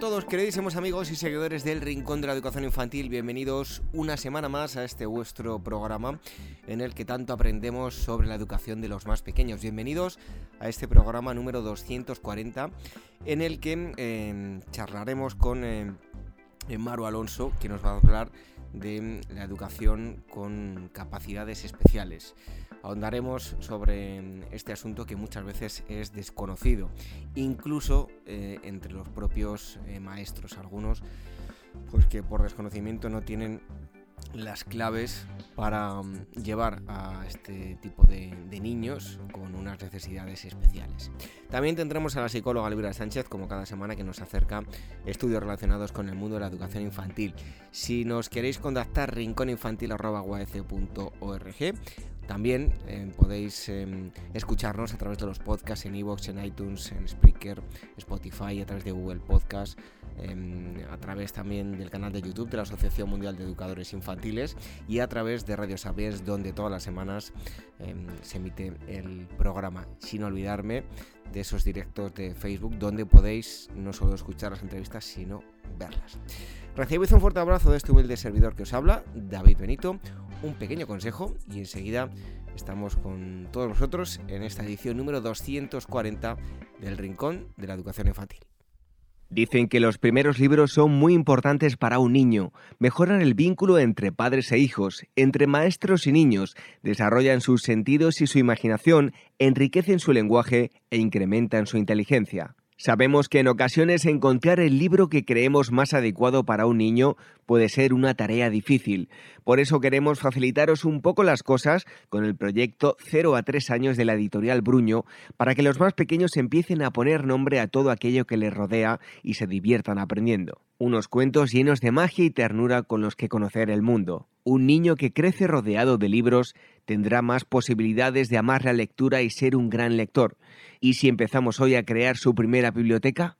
Todos, queridísimos amigos y seguidores del Rincón de la Educación Infantil. Bienvenidos una semana más a este vuestro programa en el que tanto aprendemos sobre la educación de los más pequeños. Bienvenidos a este programa número 240 en el que eh, charlaremos con eh, Maru Alonso, que nos va a hablar de la educación con capacidades especiales. Ahondaremos sobre este asunto que muchas veces es desconocido, incluso eh, entre los propios maestros. Algunos, pues que por desconocimiento no tienen las claves para mm, llevar a este tipo de, niños con unas necesidades especiales. También tendremos a la psicóloga Elvira Sánchez, como cada semana, que nos acerca estudios relacionados con el mundo de la educación infantil. Si nos queréis contactar, rincóninfantil.org. También eh, podéis em, escucharnos a través de los podcasts en iVoox, en iTunes, en Spreaker, Spotify, a través de Google Podcast a través también del canal de YouTube de la Asociación Mundial de Educadores Infantiles y a través de Radio Sabiens, donde todas las semanas em, se emite el programa. Sin olvidarme de esos directos de Facebook, donde podéis no solo escuchar las entrevistas, sino verlas. Recibid un fuerte abrazo de este humilde servidor que os habla, David Benito, un pequeño consejo y enseguida estamos con todos vosotros en esta edición número 240 del Rincón de la Educación Infantil. Dicen que los primeros libros son muy importantes para un niño, mejoran el vínculo entre padres e hijos, entre maestros y niños, desarrollan sus sentidos y su imaginación, enriquecen su lenguaje e incrementan su inteligencia. Sabemos que en ocasiones encontrar el libro que creemos más adecuado para un niño puede ser una tarea difícil. Por eso queremos facilitaros un poco las cosas con el proyecto 0 a 3 años de la editorial Bruño para que los más pequeños empiecen a poner nombre a todo aquello que les rodea y se diviertan aprendiendo. Unos cuentos llenos de magia y ternura con los que conocer el mundo. Un niño que crece rodeado de libros tendrá más posibilidades de amar la lectura y ser un gran lector. ¿Y si empezamos hoy a crear su primera biblioteca?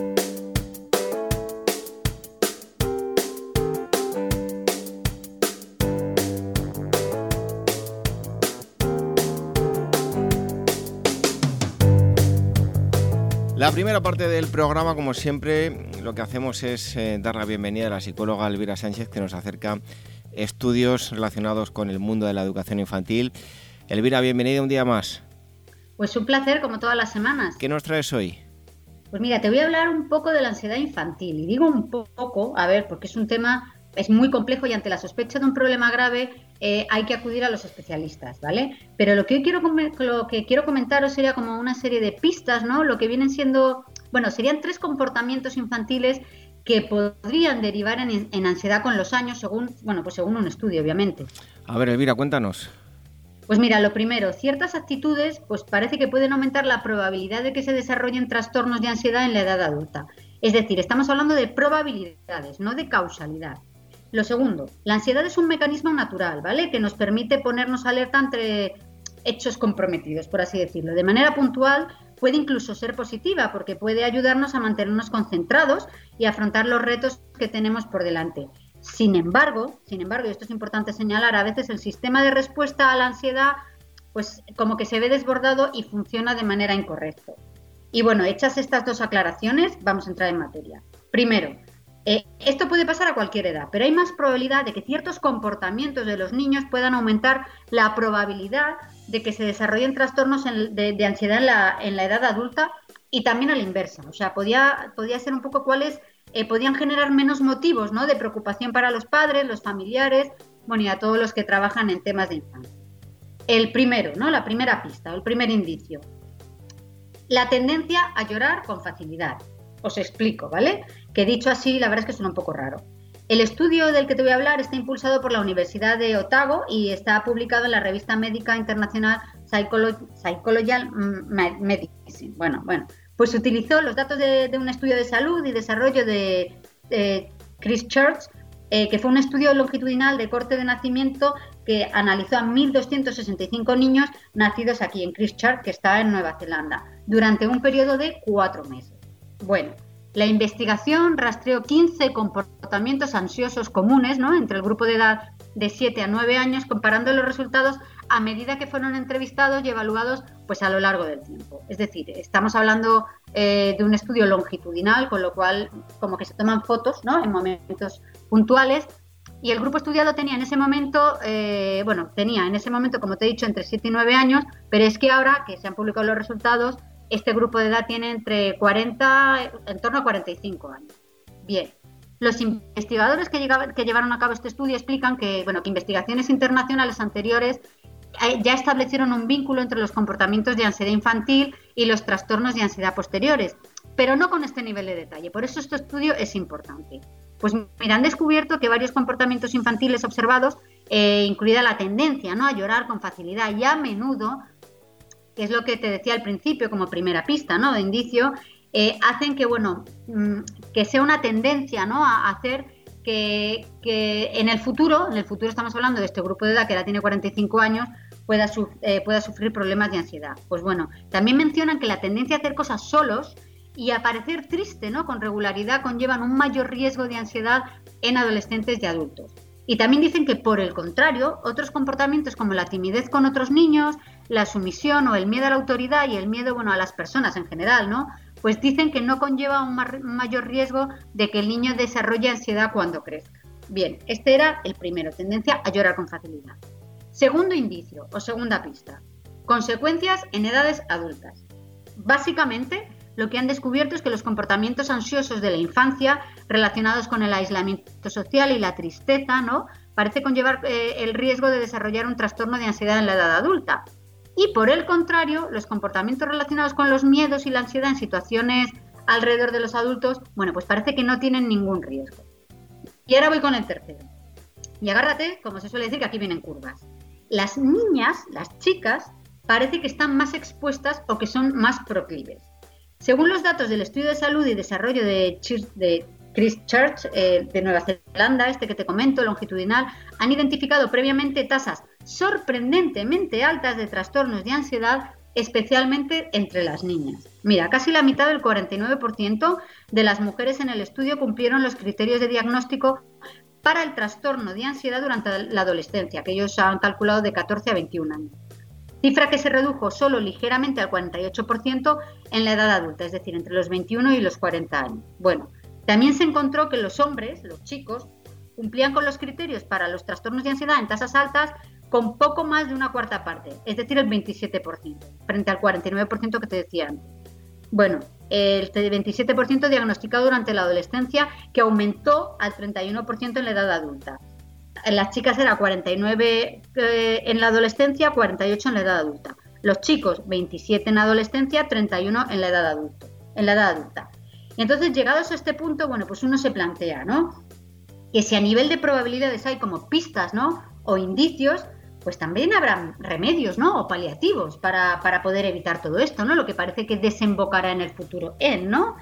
La primera parte del programa, como siempre, lo que hacemos es eh, dar la bienvenida a la psicóloga Elvira Sánchez, que nos acerca estudios relacionados con el mundo de la educación infantil. Elvira, bienvenida un día más. Pues un placer, como todas las semanas. ¿Qué nos traes hoy? Pues mira, te voy a hablar un poco de la ansiedad infantil. Y digo un poco, a ver, porque es un tema es muy complejo y ante la sospecha de un problema grave eh, hay que acudir a los especialistas, ¿vale? Pero lo que, quiero, lo que quiero comentaros sería como una serie de pistas, ¿no? Lo que vienen siendo, bueno, serían tres comportamientos infantiles que podrían derivar en, en ansiedad con los años, según, bueno, pues según un estudio, obviamente. A ver, Elvira, cuéntanos. Pues mira, lo primero, ciertas actitudes pues parece que pueden aumentar la probabilidad de que se desarrollen trastornos de ansiedad en la edad adulta. Es decir, estamos hablando de probabilidades, no de causalidad. Lo segundo, la ansiedad es un mecanismo natural, ¿vale? Que nos permite ponernos alerta entre hechos comprometidos, por así decirlo. De manera puntual, puede incluso ser positiva porque puede ayudarnos a mantenernos concentrados y afrontar los retos que tenemos por delante. Sin embargo, sin embargo, y esto es importante señalar, a veces el sistema de respuesta a la ansiedad, pues como que se ve desbordado y funciona de manera incorrecta. Y bueno, hechas estas dos aclaraciones, vamos a entrar en materia. Primero, eh, esto puede pasar a cualquier edad, pero hay más probabilidad de que ciertos comportamientos de los niños puedan aumentar la probabilidad de que se desarrollen trastornos de, ansiedad en la, edad adulta y también a la inversa. O sea, podía, podía ser un poco cuáles eh, podían generar menos motivos ¿no? de preocupación para los padres, los familiares, bueno, y a todos los que trabajan en temas de infancia. El primero, ¿no? La primera pista, el primer indicio. La tendencia a llorar con facilidad. Os explico, ¿vale? Que dicho así, la verdad es que suena un poco raro. El estudio del que te voy a hablar está impulsado por la Universidad de Otago y está publicado en la revista médica internacional Psychological Medicine. Bueno, bueno, pues utilizó los datos de, un estudio de salud y desarrollo de, Chris Church, eh, que fue un estudio longitudinal de corte de nacimiento que analizó a 1.265 niños nacidos aquí en Christchurch, que está en Nueva Zelanda, durante un periodo de cuatro meses. Bueno, la investigación rastreó 15 comportamientos ansiosos comunes entre el grupo de edad de 7 a 9 años, comparando los resultados a medida que fueron entrevistados y evaluados pues, a lo largo del tiempo. Es decir, estamos hablando eh, de un estudio longitudinal, con lo cual como que se toman fotos ¿no? en momentos puntuales. Y el grupo estudiado tenía en ese momento, eh, bueno, tenía en ese momento, como te he dicho, entre 7 y 9 años, pero es que ahora que se han publicado los resultados, este grupo de edad tiene entre 40, en torno a 45 años. Bien, los investigadores que, llevaron a cabo este estudio explican que, bueno, que investigaciones internacionales anteriores eh, ya establecieron un vínculo entre los comportamientos de ansiedad infantil y los trastornos de ansiedad posteriores, pero no con este nivel de detalle. Por eso este estudio es importante. Pues mira, han descubierto que varios comportamientos infantiles observados, eh, incluida la tendencia ¿no? a llorar con facilidad y a menudo es lo que te decía al principio como primera pista, ¿no? De indicio, eh, hacen que, bueno, mm, que sea una tendencia, ¿no? A hacer que, en el futuro, en el futuro estamos hablando de este grupo de edad que ahora tiene 45 años, pueda, eh, pueda sufrir problemas de ansiedad. Pues bueno, también mencionan que la tendencia a hacer cosas solos y a parecer triste, ¿no? Con regularidad conllevan un mayor riesgo de ansiedad en adolescentes y adultos. Y también dicen que, por el contrario, otros comportamientos como la timidez con otros niños, la sumisión o el miedo a la autoridad y el miedo bueno, a las personas en general, ¿no? Pues dicen que no conlleva un mayor riesgo de que el niño desarrolle ansiedad cuando crezca. Bien, este era el primero, tendencia a llorar con facilidad. Segundo indicio o segunda pista, consecuencias en edades adultas. Básicamente, lo que han descubierto es que los comportamientos ansiosos de la infancia relacionados con el aislamiento social y la tristeza, ¿no? Parece conllevar eh, el riesgo de desarrollar un trastorno de ansiedad en la edad adulta. Y por el contrario, los comportamientos relacionados con los miedos y la ansiedad en situaciones alrededor de los adultos, bueno, pues parece que no tienen ningún riesgo. Y ahora voy con el tercero. Y agárrate, como se suele decir, que aquí vienen curvas. Las niñas, las chicas, parece que están más expuestas o que son más proclives. Según los datos del Estudio de Salud y Desarrollo de, Chris Church eh, de Nueva Zelanda, este que te comento, longitudinal, han identificado previamente tasas sorprendentemente altas de trastornos de ansiedad, especialmente entre las niñas. Mira, casi la mitad del 49% de las mujeres en el estudio cumplieron los criterios de diagnóstico para el trastorno de ansiedad durante la adolescencia, que ellos han calculado de 14 a 21 años cifra que se redujo solo ligeramente al 48% en la edad adulta, es decir, entre los 21 y los 40 años. Bueno, también se encontró que los hombres, los chicos, cumplían con los criterios para los trastornos de ansiedad en tasas altas con poco más de una cuarta parte, es decir, el 27%, frente al 49% que te decía antes. Bueno, el 27% diagnosticado durante la adolescencia, que aumentó al 31% en la edad adulta en las chicas era 49 eh, en la adolescencia, 48 en la edad adulta. Los chicos 27 en adolescencia, 31 en la edad adulta. En la edad adulta. Y entonces, llegados a este punto, bueno, pues uno se plantea, ¿no? Que si a nivel de probabilidades hay como pistas, ¿no? O indicios, pues también habrá remedios, ¿no? O paliativos para, para poder evitar todo esto, ¿no? Lo que parece que desembocará en el futuro en, ¿no?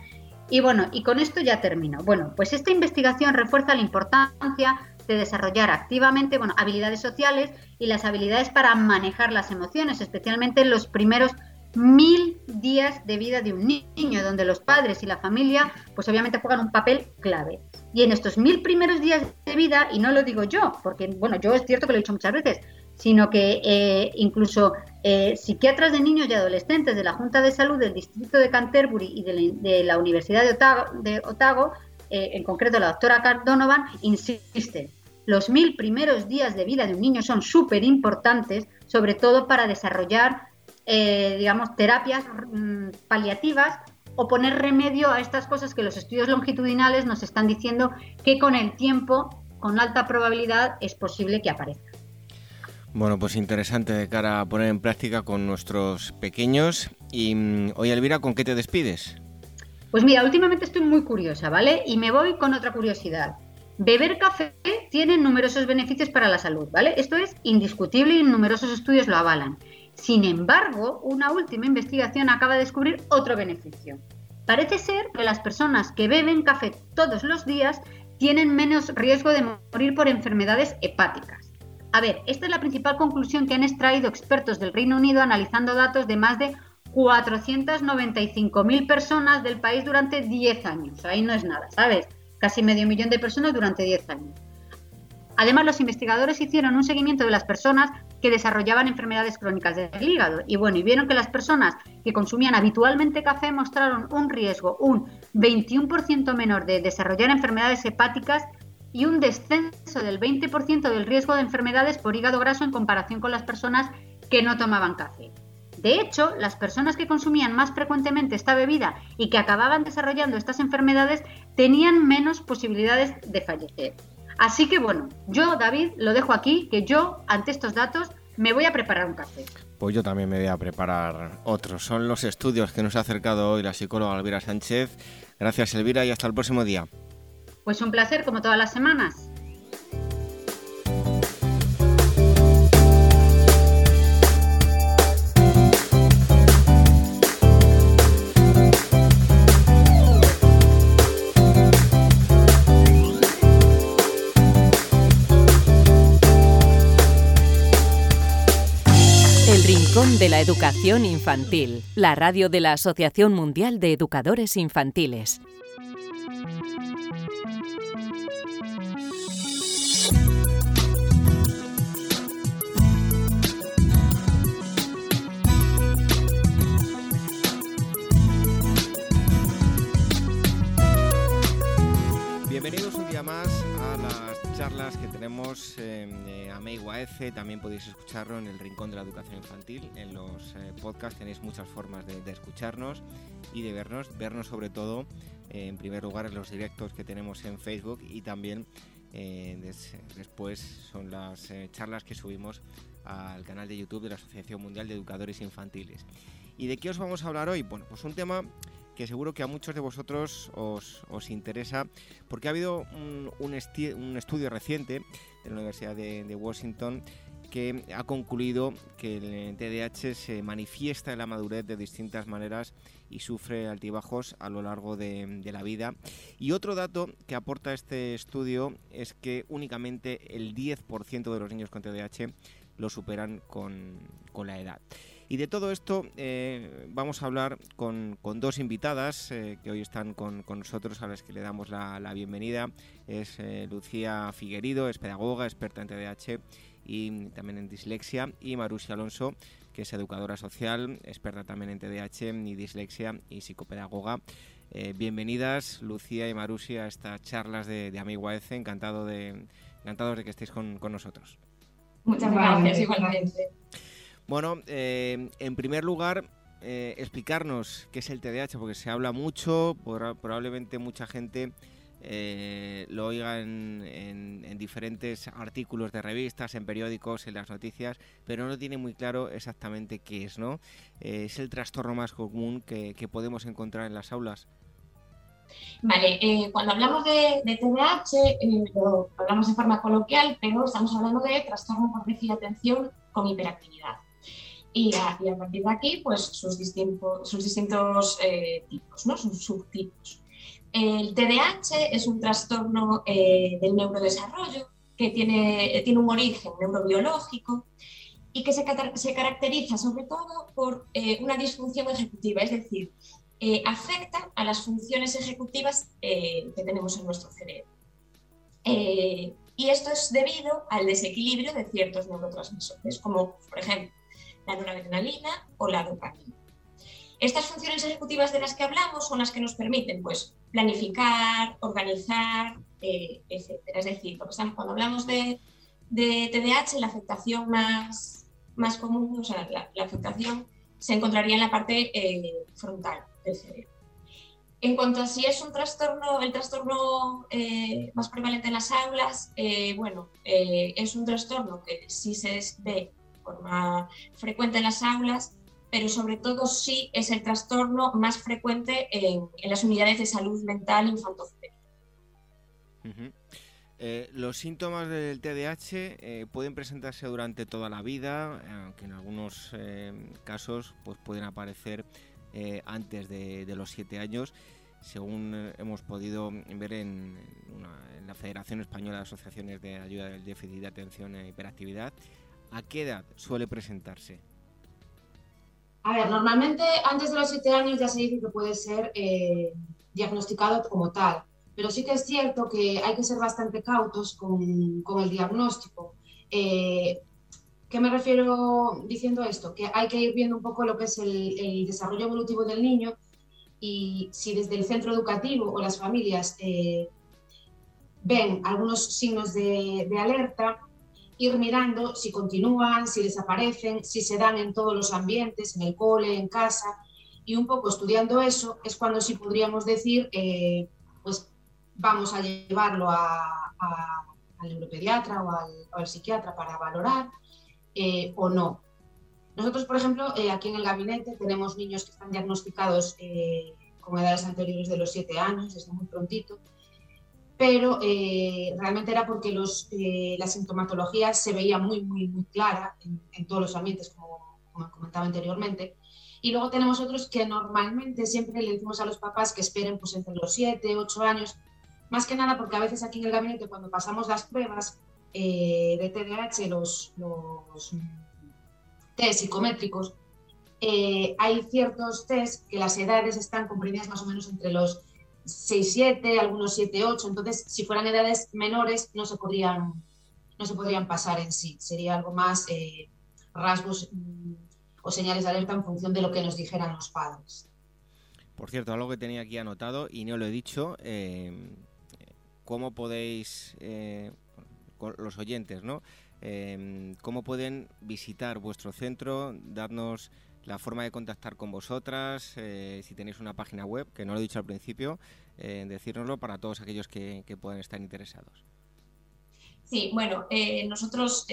Y bueno, y con esto ya termino. Bueno, pues esta investigación refuerza la importancia de desarrollar activamente bueno, habilidades sociales y las habilidades para manejar las emociones, especialmente en los primeros mil días de vida de un niño, donde los padres y la familia, pues obviamente juegan un papel clave. Y en estos mil primeros días de vida, y no lo digo yo, porque bueno, yo es cierto que lo he dicho muchas veces, sino que eh, incluso eh, psiquiatras de niños y adolescentes de la Junta de Salud del Distrito de Canterbury y de la, Universidad de Otago, eh, en concreto la doctora Carl Donovan, insisten, los mil primeros días de vida de un niño son súper importantes, sobre todo para desarrollar, digamos, terapias mm, paliativas o poner remedio a estas cosas que los estudios longitudinales nos están diciendo que con el tiempo, con alta probabilidad, es posible que aparezcan. Bueno, pues interesante de cara a poner en práctica con nuestros pequeños. Y mm, hoy, Elvira, ¿con qué te despides? Pues mira, últimamente estoy muy curiosa, ¿vale? Y me voy con otra curiosidad. Beber café tiene numerosos beneficios para la salud, ¿vale? Esto es indiscutible y numerosos estudios lo avalan. Sin embargo, una última investigación acaba de descubrir otro beneficio. Parece ser que las personas que beben café todos los días tienen menos riesgo de morir por enfermedades hepáticas. A ver, esta es la principal conclusión que han extraído expertos del Reino Unido analizando datos de más de 495.000 personas del país durante 10 años. Ahí no es nada, ¿sabes? Casi medio millón de personas durante 10 años. Además, los investigadores hicieron un seguimiento de las personas que desarrollaban enfermedades crónicas del hígado y bueno, vieron que las personas que consumían habitualmente café mostraron un riesgo un 21% menor de desarrollar enfermedades hepáticas y un descenso del 20% del riesgo de enfermedades por hígado graso en comparación con las personas que no tomaban café. De hecho, las personas que consumían más frecuentemente esta bebida y que acababan desarrollando estas enfermedades tenían menos posibilidades de fallecer. Así que bueno, yo David lo dejo aquí, que yo ante estos datos me voy a preparar un café. Pues yo también me voy a preparar otro. Son los estudios que nos ha acercado hoy la psicóloga Elvira Sánchez. Gracias Elvira y hasta el próximo día. Pues un placer como todas las semanas. De la Educación Infantil, la radio de la Asociación Mundial de Educadores Infantiles. que tenemos en eh, Amei también podéis escucharlo en el Rincón de la Educación Infantil. En los eh, podcasts tenéis muchas formas de, escucharnos y de vernos. Vernos sobre todo, eh, en primer lugar, en los directos que tenemos en Facebook y también después son las charlas que subimos al canal de YouTube de la Asociación Mundial de Educadores Infantiles. ¿Y de qué os vamos a hablar hoy? Bueno, pues un tema que seguro que a muchos de vosotros os, interesa, porque ha habido un, estudio reciente de la Universidad de, Washington que ha concluido que el TDAH se manifiesta en la madurez de distintas maneras y sufre altibajos a lo largo de, la vida. Y otro dato que aporta este estudio es que únicamente el 10% de los niños con TDAH lo superan con la edad. Y de todo esto eh, vamos a hablar con, dos invitadas eh, que hoy están con, nosotros, a las que le damos la, bienvenida. Es eh, Lucía Figuerido, es pedagoga, experta en TDAH y también en dislexia, y Marusia Alonso, que es educadora social, experta también en TDAH y dislexia y psicopedagoga. bienvenidas, Lucía y Marusia, a estas charlas de, de Amigo AEC. Encantado de, encantados de que estéis con, con nosotros. Muchas gracias, igualmente. Bueno, eh, en primer lugar, eh, explicarnos qué es el TDAH, porque se habla mucho, probablemente mucha gente eh, lo oiga en, diferentes artículos de revistas, en periódicos, en las noticias, pero no tiene muy claro exactamente qué es, ¿no? es el trastorno más común que, podemos encontrar en las aulas. Vale, cuando hablamos de, TDAH, hablamos de forma coloquial, pero estamos hablando de trastorno por déficit de atención con hiperactividad y a, partir de aquí, pues sus, distintos, sus distintos eh, tipos, ¿no? sus subtipos. El TDAH es un trastorno eh, del neurodesarrollo que tiene, tiene un origen neurobiológico y que se, caracteriza sobre todo por eh, una disfunción ejecutiva, es decir, eh, afecta a las funciones ejecutivas que tenemos en nuestro cerebro. y esto es debido al desequilibrio de ciertos neurotransmisores, como por ejemplo la noradrenalina o la dopamina. Estas funciones ejecutivas de las que hablamos son las que nos permiten pues, planificar, organizar, eh, etc. Es decir, cuando hablamos de, de, TDAH, la afectación más, común, o sea, la, afectación se encontraría en la parte eh, frontal del cerebro. En cuanto a si es un trastorno, el trastorno eh, más prevalente en las aulas, bueno, es un trastorno que sí se ve forma frecuente en las aulas, pero sobre todo sí es el trastorno más frecuente en, las unidades de salud mental infantil. Eh, los síntomas del TDAH eh, pueden presentarse durante toda la vida, aunque en algunos eh, casos pues, pueden aparecer antes de, los siete años, según hemos podido ver en, en, la Federación Española de Asociaciones de Ayuda del Déficit de Atención e Hiperactividad. ¿A qué edad suele presentarse? A ver, normalmente antes de los siete años ya se dice que puede ser eh, diagnosticado como tal, pero sí que es cierto que hay que ser bastante cautos con, el diagnóstico. Eh, ¿Qué me refiero diciendo esto? Que hay que ir viendo un poco lo que es el, desarrollo evolutivo del niño y si desde el centro educativo o las familias eh, ven algunos signos de alerta, ir mirando si continúan, si desaparecen, si se dan en todos los ambientes, en el cole, en casa, y un poco estudiando eso es cuando sí podríamos decir, eh, pues vamos a llevarlo al neuropediatra o al, psiquiatra para valorar eh, o no. Nosotros, por ejemplo, eh, aquí en el gabinete tenemos niños que están diagnosticados con edades anteriores de los 7 años, desde muy prontito, pero eh, realmente era porque los, eh, la sintomatología se veía muy, muy, muy clara en, todos los ambientes, como, como, comentaba anteriormente. Y luego tenemos otros que normalmente siempre le decimos a los papás que esperen pues, entre los 7, 8 años, más que nada porque a veces aquí en el gabinete cuando pasamos las pruebas eh, de TDAH, los, los test psicométricos, hay ciertos test que las edades están comprendidas más o menos entre los 6, 7, algunos 7, 8. Entonces, si fueran edades menores, no se podrían, no se podrían pasar en sí. Sería algo más eh, rasgos mm, o señales de alerta en función de lo que nos dijeran los padres. Por cierto, algo que tenía aquí anotado y no lo he dicho, eh, ¿cómo podéis, eh, los oyentes, ¿no? ¿Cómo pueden visitar vuestro centro, darnos la forma de contactar con vosotras, eh, si tenéis una página web, que no lo he dicho al principio, eh, decírnoslo para todos aquellos que, puedan estar interesados. Sí, bueno, eh, nosotros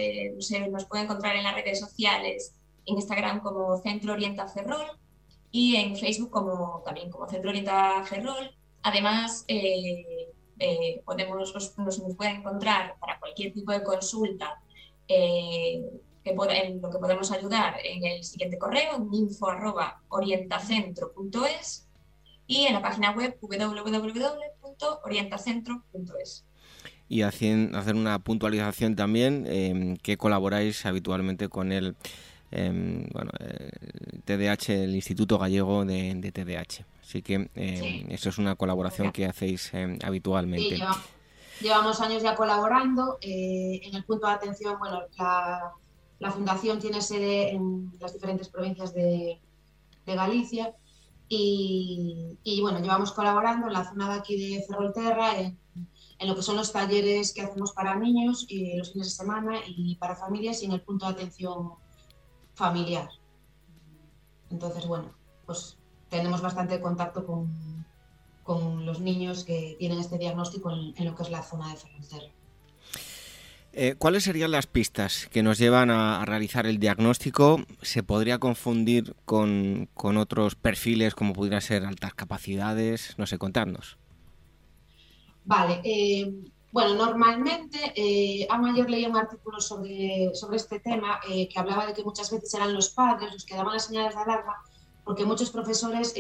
nos pueden encontrar en las redes sociales, en Instagram como Centro Orienta Ferrol y en Facebook como, también como Centro Orienta Ferrol. Además, podemos, nos, nos, pueden encontrar para cualquier tipo de consulta en lo que podemos ayudar en el siguiente correo, info.orientacentro.es y en la página web www.orientacentro.es. Y hacer una puntualización también, eh, que colaboráis habitualmente con el, em, bueno, el TDH, el Instituto Gallego de, de TDAH. Así que em, eso es una colaboración que hacéis em, habitualmente. llevamos años ya colaborando. Eh, en el punto de atención, bueno, la la fundación tiene sede en las diferentes provincias de, Galicia y, bueno, llevamos colaborando en la zona de aquí de Ferrolterra, en, en, lo que son los talleres que hacemos para niños y los fines de semana y para familias y en el punto de atención familiar. Entonces, bueno, pues tenemos bastante contacto con, con los niños que tienen este diagnóstico en, en lo que es la zona de Ferrolterra. Eh, ¿Cuáles serían las pistas que nos llevan a, realizar el diagnóstico? ¿Se podría confundir con, otros perfiles como pudieran ser altas capacidades? No sé, contarnos. Vale, eh, bueno, normalmente, eh, a mayor leía un artículo sobre, sobre este tema que hablaba de que muchas veces eran los padres los que daban las señales de alarma porque muchos profesores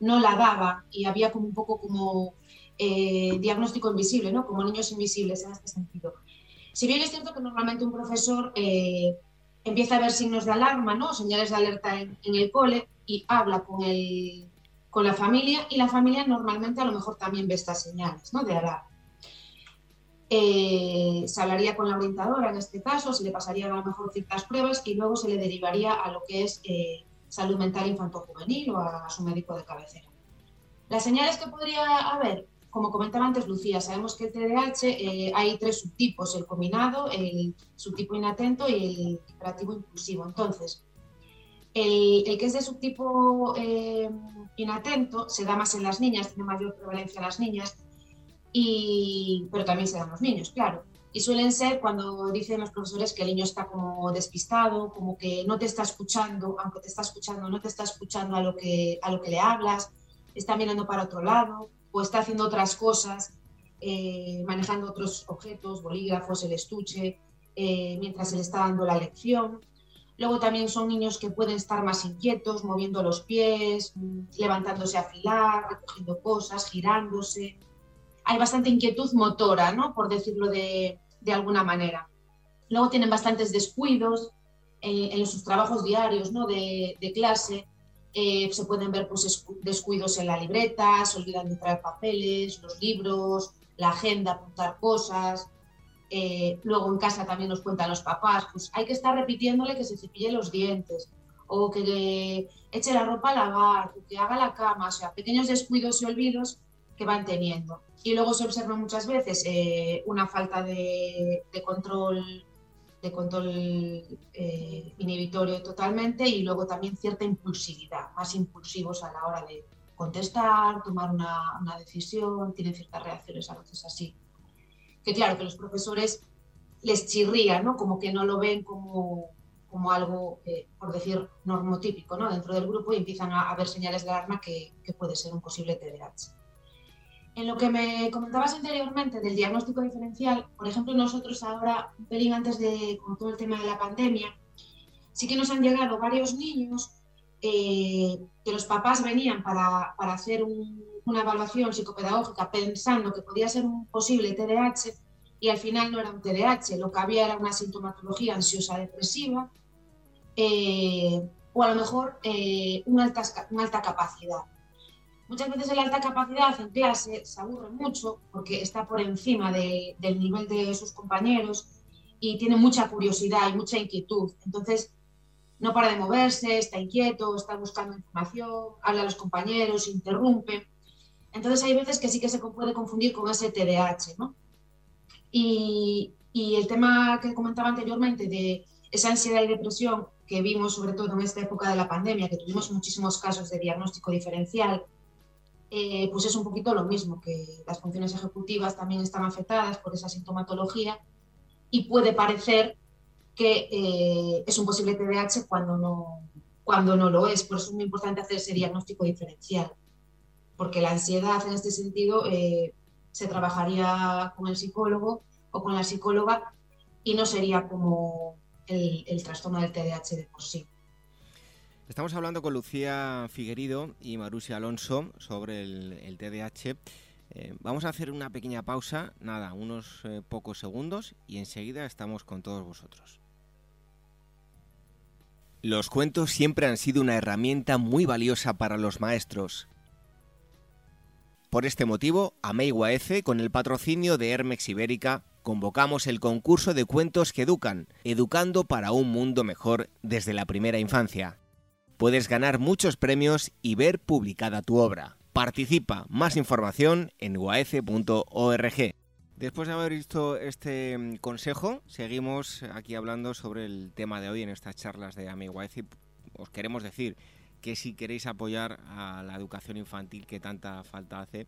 no la daban y había como un poco como diagnóstico invisible, ¿no? Como niños invisibles en este sentido. Si bien es cierto que normalmente un profesor eh, empieza a ver signos de alarma, ¿no? señales de alerta en, el cole y habla con, el, con la familia y la familia normalmente a lo mejor también ve estas señales ¿no? de alarma. Eh, se hablaría con la orientadora en este caso, se le pasarían a lo mejor ciertas pruebas y luego se le derivaría a lo que es eh, salud mental infanto-juvenil o a, su médico de cabecera. Las señales que podría haber, como comentaba antes Lucía, sabemos que el TDAH eh, hay tres subtipos, el combinado, el subtipo inatento y el hiperactivo impulsivo. Entonces, el, que es de subtipo inatento se da más en las niñas, tiene mayor prevalencia en las niñas, pero también se dan los niños, claro. Y suelen ser cuando dicen los profesores que el niño está como despistado, como que no te está escuchando, aunque te está escuchando, no te está escuchando a lo que, a lo que le hablas, está mirando para otro lado o está haciendo otras cosas, eh, manejando otros objetos, bolígrafos, el estuche, eh, mientras se le está dando la lección. Luego también son niños que pueden estar más inquietos, moviendo los pies, levantándose a afilar, recogiendo cosas, girándose hay bastante inquietud motora, ¿no? por decirlo de, alguna manera. Luego tienen bastantes descuidos eh, en sus trabajos diarios ¿no? de, clase. Eh, se pueden ver pues, descuidos en la libreta, se olvidan de traer papeles, los libros, la agenda, apuntar cosas. Eh, luego en casa también nos cuentan los papás, pues hay que estar repitiéndole que se cepille los dientes o que eche la ropa a lavar, o que haga la cama, o sea, pequeños descuidos y olvidos que van teniendo. Y luego se observa muchas veces eh, una falta de, control de control eh, inhibitorio totalmente y luego también cierta impulsividad, más impulsivos a la hora de contestar, tomar una, una decisión, tienen ciertas reacciones a veces así. Que claro, que los profesores les chirría, ¿no? Como que no lo ven como, como algo, eh, por decir, normotípico, ¿no? Dentro del grupo y empiezan a, a ver señales de alarma que, que puede ser un posible TDAH. En lo que me comentabas anteriormente del diagnóstico diferencial, por ejemplo, nosotros ahora, un pelín antes de con todo el tema de la pandemia, sí que nos han llegado varios niños eh, que los papás venían para, hacer una evaluación psicopedagógica pensando que podía ser un posible TDAH y al final no era un TDAH, lo que había era una sintomatología ansiosa depresiva eh, o a lo mejor eh, una alta capacidad. Muchas veces el alta capacidad en clase se aburre mucho porque está por encima del nivel de sus compañeros y tiene mucha curiosidad y mucha inquietud. Entonces, no para de moverse, está inquieto, está buscando información, habla a los compañeros, interrumpe. Entonces, hay veces que sí que se puede confundir con ese TDAH, ¿no? Y, y el tema que comentaba anteriormente de esa ansiedad y depresión que vimos sobre todo en esta época de la pandemia, que tuvimos muchísimos casos de diagnóstico diferencial, eh, pues es un poquito lo mismo, que las funciones ejecutivas también están afectadas por esa sintomatología y puede parecer que eh, es un posible TDAH cuando no, cuando no lo es. Por eso es muy importante hacer ese diagnóstico diferencial, porque la ansiedad en este sentido eh, se trabajaría con el psicólogo o con la psicóloga y no sería como el, el trastorno del TDAH de por sí. Estamos hablando con Lucía Figuerido y Marusia Alonso sobre el, TDAH. Eh, vamos a hacer una pequeña pausa, nada, unos eh, pocos segundos y enseguida estamos con todos vosotros. Los cuentos siempre han sido una herramienta muy valiosa para los maestros. Por este motivo, a F, con el patrocinio de Hermex Ibérica, convocamos el concurso de cuentos que educan, educando para un mundo mejor desde la primera infancia puedes ganar muchos premios y ver publicada tu obra. Participa, más información en uaece.org. Después de haber visto este mm, consejo, seguimos aquí hablando sobre el tema de hoy en estas charlas de AMIGUAECE. Os queremos decir que si queréis apoyar a la educación infantil que tanta falta hace,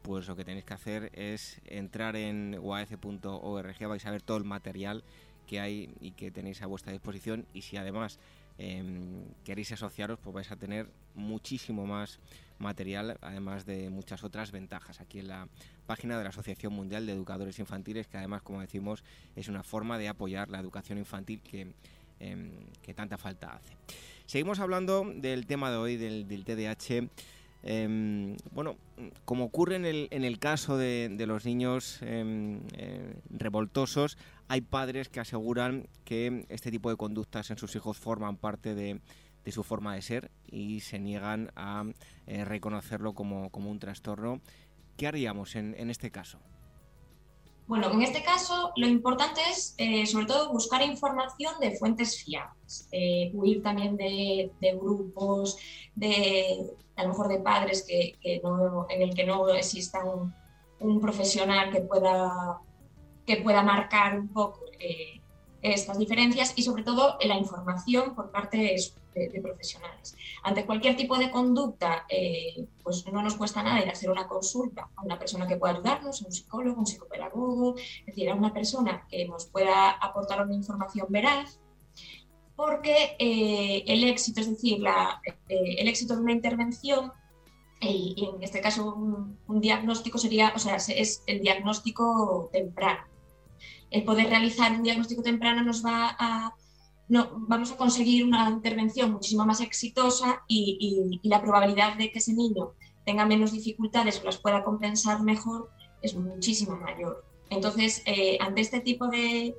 pues lo que tenéis que hacer es entrar en uaece.org, vais a ver todo el material que hay y que tenéis a vuestra disposición y si además Em, queréis asociaros, pues vais a tener muchísimo más material, además de muchas otras ventajas aquí en la página de la Asociación Mundial de Educadores Infantiles, que además, como decimos, es una forma de apoyar la educación infantil que, em, tanta falta hace. Seguimos hablando del tema de hoy, del, TDAH. Em, bueno, como ocurre en el, caso de, los niños em, eh, revoltosos, hay padres que aseguran que este tipo de conductas en sus hijos forman parte de, su forma de ser y se niegan a eh, reconocerlo como, un trastorno. ¿Qué haríamos en este caso? Bueno, en este caso lo importante es eh, sobre todo buscar información de fuentes fiables, huir también de, grupos, de a lo mejor de padres que, en el que no exista un, profesional que pueda, que pueda marcar un poco eh, estas diferencias y sobre todo la información por parte de, profesionales. Ante cualquier tipo de conducta, eh, pues no nos cuesta nada ir a hacer una consulta a una persona que pueda ayudarnos, a un psicólogo, un psicopedagogo, es decir, a una persona que nos pueda aportar una información veraz, porque eh, el éxito, es decir, la, eh, el éxito de una intervención y, en este caso un, un, diagnóstico sería, o sea, es el diagnóstico temprano el poder realizar un diagnóstico temprano nos va a, no, vamos a conseguir una intervención muchísimo más exitosa y, la probabilidad de que ese niño tenga menos dificultades o las pueda compensar mejor es muchísimo mayor. Entonces, eh, ante este tipo de,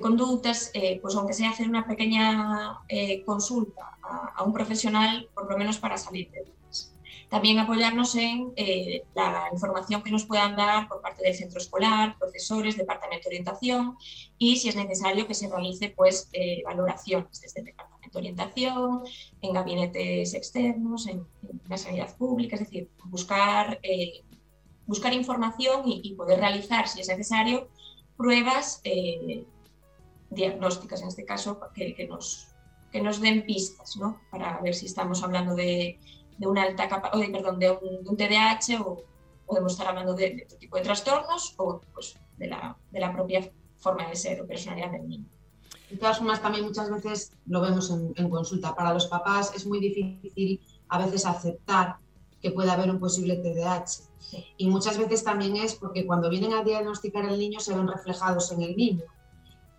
conductas, eh, pues aunque sea hacer una pequeña eh, consulta a, a, un profesional, por lo menos para salir de también apoyarnos en eh, la información que nos puedan dar por parte del centro escolar, profesores, departamento de orientación y si es necesario que se realice pues eh, valoraciones desde el departamento de orientación, en gabinetes externos, en, la sanidad pública, es decir, buscar, buscar información y, poder realizar, si es necesario, pruebas diagnósticas, en este caso, que, nos, que nos den pistas, ¿no? Para ver si estamos hablando de de una alta capa, o de, perdón, de un, TDAH o podemos estar hablando de, otro tipo de trastornos o pues, de, la, de la propia forma de ser o personalidad del niño. De todas formas, también muchas veces lo vemos en, consulta. Para los papás es muy difícil a veces aceptar que pueda haber un posible TDAH. Y muchas veces también es porque cuando vienen a diagnosticar al niño se ven reflejados en el niño.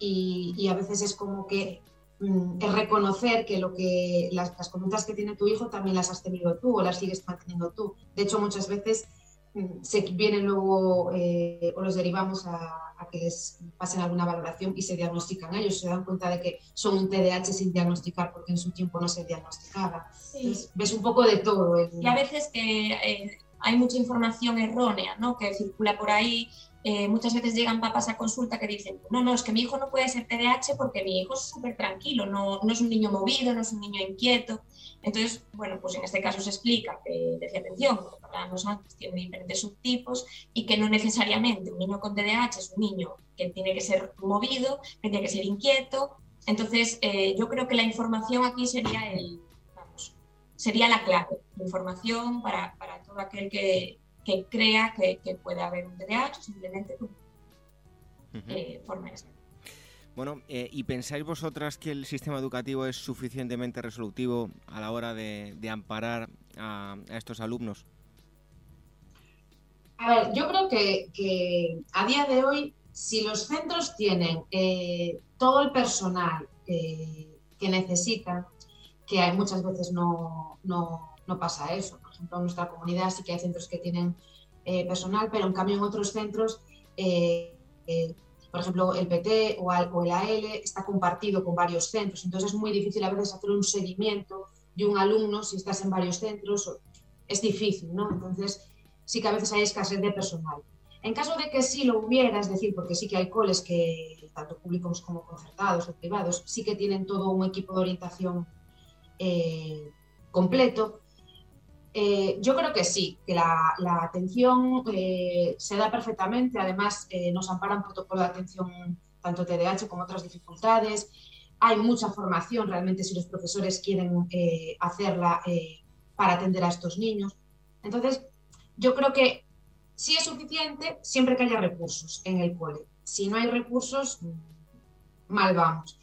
Y, y a veces es como que Mm, es reconocer que, lo que las, las, conductas que tiene tu hijo también las has tenido tú o las sigues manteniendo tú. De hecho, muchas veces mm, se vienen luego eh, o los derivamos a, que les pasen alguna valoración y se diagnostican ellos, se dan cuenta de que son un TDAH sin diagnosticar porque en su tiempo no se diagnosticaba. ves un poco de todo. Y a veces que eh, hay mucha información errónea ¿no? que circula por ahí eh, muchas veces llegan papás a consulta que dicen, no, no, es que mi hijo no puede ser TDAH porque mi hijo es súper tranquilo, no, no, es un niño movido, no es un niño inquieto. Entonces, bueno, pues en este caso se explica que decía atención, como hablábamos antes, tiene diferentes subtipos y que no necesariamente un niño con TDAH es un niño que tiene que ser movido, que tiene que ser inquieto. Entonces, eh, yo creo que la información aquí sería el, vamos, sería la clave, la información para, para todo aquel que, que crea que, puede haber un TDAH, simplemente tú, eh, forma Bueno, eh, ¿y pensáis vosotras que el sistema educativo es suficientemente resolutivo a la hora de, amparar a, estos alumnos? A ver, yo creo que, a día de hoy, si los centros tienen eh, todo el personal que necesitan, que hay muchas veces no, no pasa eso ejemplo, en nuestra comunidad sí que hay centros que tienen eh, personal, pero en cambio en otros centros, eh, eh, por ejemplo, el PT o, el AL está compartido con varios centros, entonces es muy difícil a veces hacer un seguimiento de un alumno si estás en varios centros, es difícil, ¿no? Entonces sí que a veces hay escasez de personal. En caso de que sí lo hubiera, es decir, porque sí que hay coles que, tanto públicos como concertados o privados, sí que tienen todo un equipo de orientación completo, eh, yo creo que sí, que la, atención eh, se da perfectamente, además eh, nos ampara un protocolo de atención tanto TDAH como otras dificultades. Hay mucha formación realmente si los profesores quieren hacerla para atender a estos niños. Entonces, yo creo que sí es suficiente siempre que haya recursos en el cole. Si no hay recursos, mal vamos.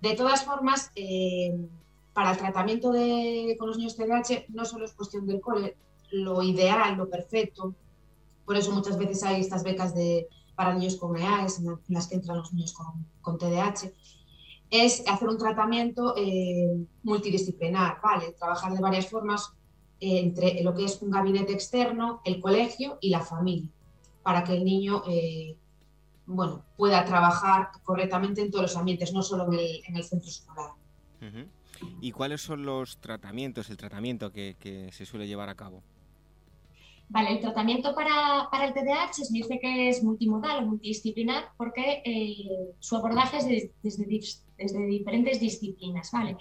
De todas formas, para el tratamiento de, con los niños TDAH no solo es cuestión del cole, lo ideal, lo perfecto, por eso muchas veces hay estas becas de, para niños con EAES en las que entran los niños con, con TDAH, es hacer un tratamiento eh, multidisciplinar, ¿vale? Trabajar de varias formas entre lo que es un gabinete externo, el colegio y la familia, para que el niño bueno, pueda trabajar correctamente en todos los ambientes, no solo en el, centro escolar. ¿Y cuáles son los tratamientos, el tratamiento que, se suele llevar a cabo? Vale, el tratamiento para, el TDAH se dice que es multimodal o multidisciplinar porque eh, su abordaje es desde, diferentes disciplinas. ¿vale?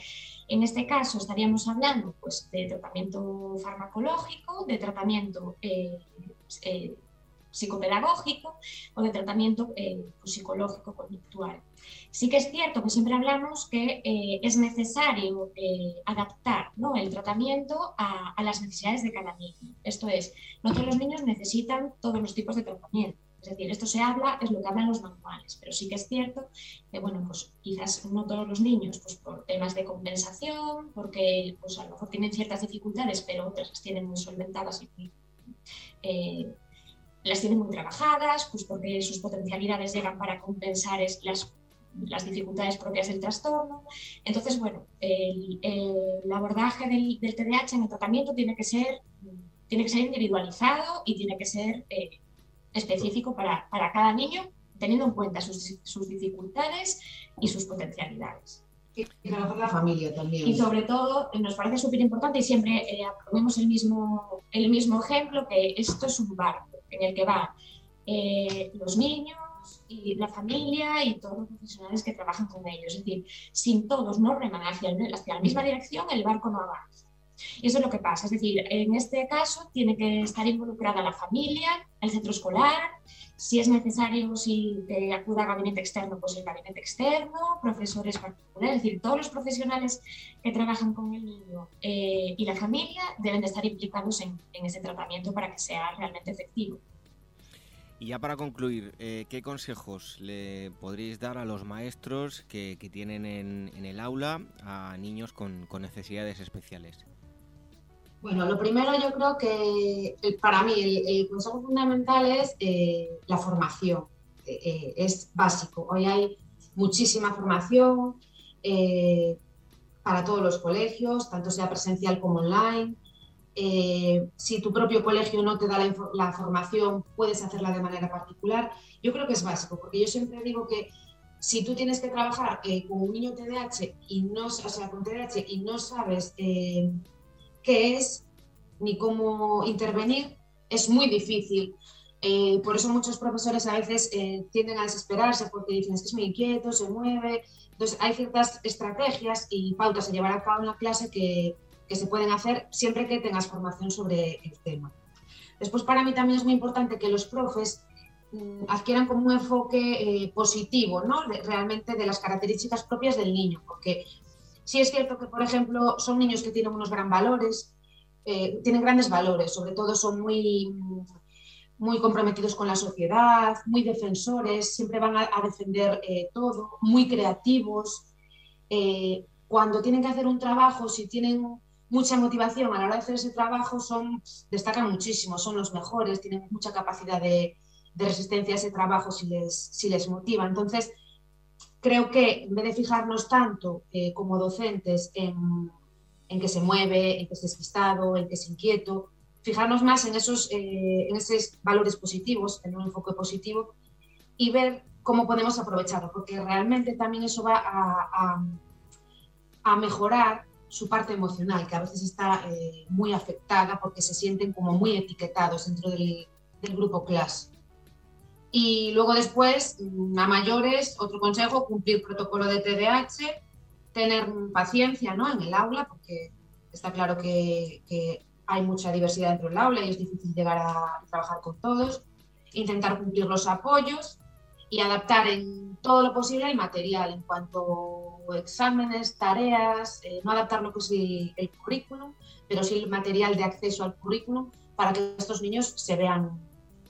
En este caso estaríamos hablando pues, de tratamiento farmacológico, de tratamiento eh, eh, psicopedagógico o de tratamiento eh, pues, psicológico conductual. Sí que es cierto que siempre hablamos que eh, es necesario eh, adaptar ¿no? el tratamiento a, las necesidades de cada niño. Esto es, no todos los niños necesitan todos los tipos de tratamiento. Es decir, esto se habla, es lo que hablan los manuales, pero sí que es cierto que, bueno, pues quizás no todos los niños, pues por temas de compensación, porque pues a lo mejor tienen ciertas dificultades, pero otras las tienen muy solventadas y las tienen muy trabajadas, pues porque sus potencialidades llegan para compensar las, las dificultades propias del trastorno. Entonces, bueno, el, abordaje del, del, TDAH en el tratamiento tiene que ser, tiene que ser individualizado y tiene que ser eh, específico para, para, cada niño, teniendo en cuenta sus, sus dificultades y sus potencialidades. Y trabajar la familia también. Y sobre todo, nos parece súper importante y siempre eh, el mismo, el mismo ejemplo, que esto es un barco en el que van eh, los niños y la familia y todos los profesionales que trabajan con ellos. Es decir, sin todos no reman hacia, hacia la misma dirección, el barco no avanza. Y eso es lo que pasa. Es decir, en este caso tiene que estar involucrada la familia, el centro escolar, si es necesario, si te acuda a gabinete externo, pues el gabinete externo, profesores particulares, es decir, todos los profesionales que trabajan con el niño eh, y la familia deben de estar implicados en, ese tratamiento para que sea realmente efectivo. Y ya para concluir, eh, ¿qué consejos le podríais dar a los maestros que, tienen en, el aula a niños con necesidades especiales? Bueno, lo primero yo creo que para mí el, consejo fundamental es eh, la formación. Eh, eh, es básico. Hoy hay muchísima formación para todos los colegios, tanto sea presencial como online. si tu propio colegio no te da la, formación, puedes hacerla de manera particular. Yo creo que es básico, porque yo siempre digo que si tú tienes que trabajar con un niño TDAH y no, o sea, con TDAH y no sabes qué es ni cómo intervenir, es muy difícil. Eh, por eso muchos profesores a veces eh, tienden a desesperarse porque dicen es que es muy inquieto, se mueve. Entonces hay ciertas estrategias y pautas a llevar a cabo en la clase que, que se pueden hacer siempre que tengas formación sobre el tema. Después para mí también es muy importante que los profes mm, adquieran como un enfoque eh, positivo, ¿no? realmente de las características propias del niño, porque Sí es cierto que, por ejemplo, son niños que tienen unos gran valores, eh, tienen grandes valores, sobre todo son muy, muy comprometidos con la sociedad, muy defensores, siempre van a, defender eh, todo, muy creativos. Eh, cuando tienen que hacer un trabajo, si tienen mucha motivación a la hora de hacer ese trabajo, son, destacan muchísimo, son los mejores, tienen mucha capacidad de, de resistencia a ese trabajo si les, si les motiva. Entonces, creo que en vez de fijarnos tanto eh, como docentes en, que se mueve, en que es despistado, en que es inquieto, fijarnos más en esos, eh, en esos valores positivos, en un enfoque positivo y ver cómo podemos aprovecharlo, porque realmente también eso va a, a, mejorar su parte emocional, que a veces está eh, muy afectada porque se sienten como muy etiquetados dentro del, del grupo clase. Y luego después, mm, a mayores, otro consejo, cumplir protocolo de TDAH, tener paciencia ¿no? en el aula, porque está claro que, hay mucha diversidad dentro del aula y es difícil llegar a trabajar con todos, intentar cumplir los apoyos y adaptar en todo lo posible el material en cuanto a exámenes, tareas, eh, no adaptar lo que es el, el currículum, pero sí el material de acceso al currículum para que estos niños se vean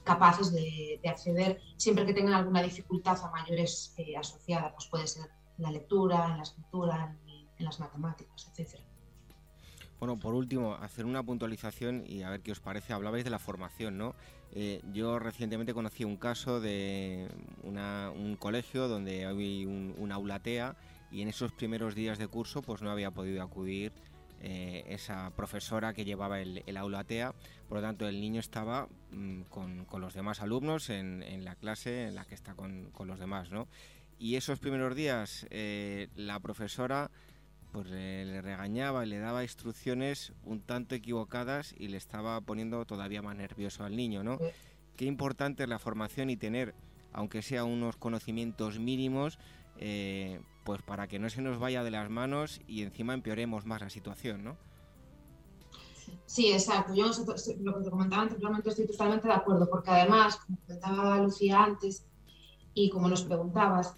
capaces de, acceder siempre que tengan alguna dificultad a mayores eh, asociada, pues puede ser en la lectura, en la escritura, en, las matemáticas, etcétera. Bueno, por último, hacer una puntualización y a ver qué os parece. Hablabais de la formación, ¿no? Eh, yo recientemente conocí un caso de un colegio donde había un, aula TEA y en esos primeros días de curso pues no había podido acudir eh, esa profesora que llevaba el, aula ATEA, por lo tanto el niño estaba mm, con, los demás alumnos en, la clase en la que está con, los demás, ¿no? Y esos primeros días eh, la profesora pues le, regañaba y le daba instrucciones un tanto equivocadas y le estaba poniendo todavía más nervioso al niño, ¿no? Qué importante es la formación y tener, aunque sea unos conocimientos mínimos, eh, pues para que no se nos vaya de las manos y encima empeoremos más la situación, ¿no? Sí, exacto. Yo lo que te comentaba anteriormente estoy totalmente de acuerdo, porque además, como comentaba Lucía antes y como nos preguntabas,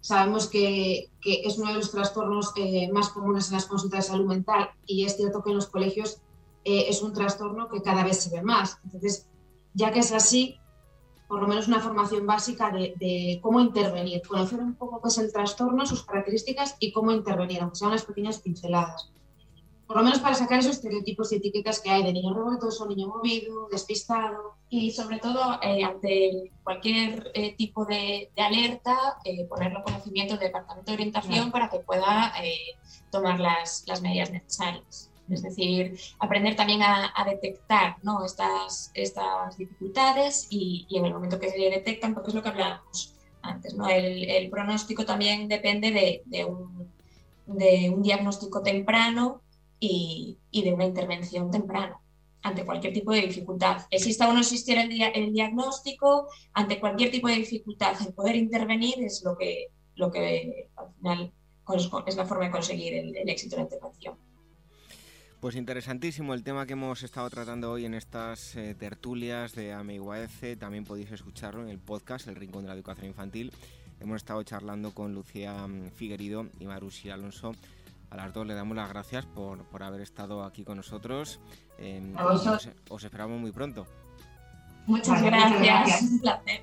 Sabemos que, es uno de los trastornos eh, más comunes en las consultas de salud mental y es cierto que en los colegios eh, es un trastorno que cada vez se ve más. Entonces, ya que es así, por lo menos una formación básica de, cómo intervenir, conocer un poco qué es el trastorno, sus características y cómo intervenir, aunque sean unas pequeñas pinceladas por lo menos para sacar esos estereotipos y etiquetas que hay de niño revoltoso, niño movido, despistado. Y sobre todo, eh, ante cualquier eh, tipo de, alerta, eh, ponerlo en conocimiento del Departamento de Orientación para que pueda tomar las, las, medidas necesarias. Es decir, aprender también a, detectar ¿no? estas, estas dificultades y, en el momento que se detectan, porque es lo que hablábamos antes, ¿no? el, el pronóstico también depende de, un, diagnóstico temprano y, de una intervención temprana ante cualquier tipo de dificultad. Exista o no existiera el, diagnóstico, ante cualquier tipo de dificultad, el poder intervenir es lo que, lo que al final es la forma de conseguir el, éxito de la intervención. Pues interesantísimo el tema que hemos estado tratando hoy en estas eh, tertulias de AMIUAEC. También podéis escucharlo en el podcast El Rincón de la Educación Infantil. Hemos estado charlando con Lucía mm, Figuerido y Marusi Alonso a las dos le damos las gracias por, haber estado aquí con nosotros. Eh, os, esperamos muy pronto. Muchas gracias. Un placer.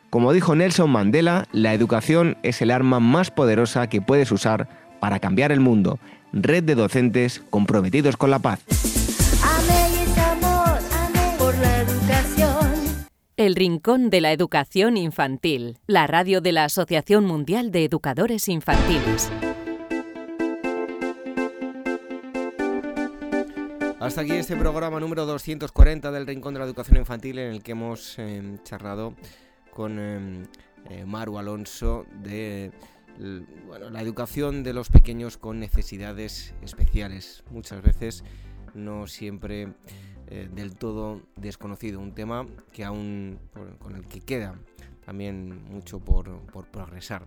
Como dijo Nelson Mandela, la educación es el arma más poderosa que puedes usar para cambiar el mundo. Red de docentes comprometidos con la paz. El Rincón de la Educación Infantil, la radio de la Asociación Mundial de Educadores Infantiles. Hasta aquí este programa número 240 del Rincón de la Educación Infantil en el que hemos em, charlado con em, eh, Maru Alonso de la educación de los pequeños con necesidades especiales. Muchas veces no siempre eh, del todo desconocido, un tema que aún con el que queda también mucho por, progresar.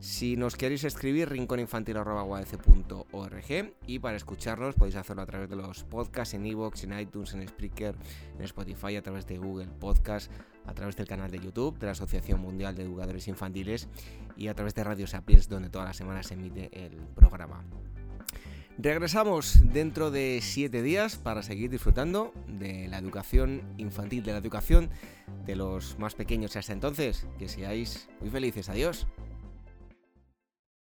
Si nos queréis escribir, rincóninfantil.org y para escucharnos podéis hacerlo a través de los podcasts en iVoox, en iTunes, en Spreaker, en Spotify, a través de Google Podcast, a través del canal de YouTube de la Asociación Mundial de Educadores Infantiles y a través de Radio Sapiens, donde todas las semanas se emite el programa. Regresamos dentro de siete días para seguir disfrutando de la educación infantil, de la educación de los más pequeños hasta entonces. Que seáis muy felices. Adiós.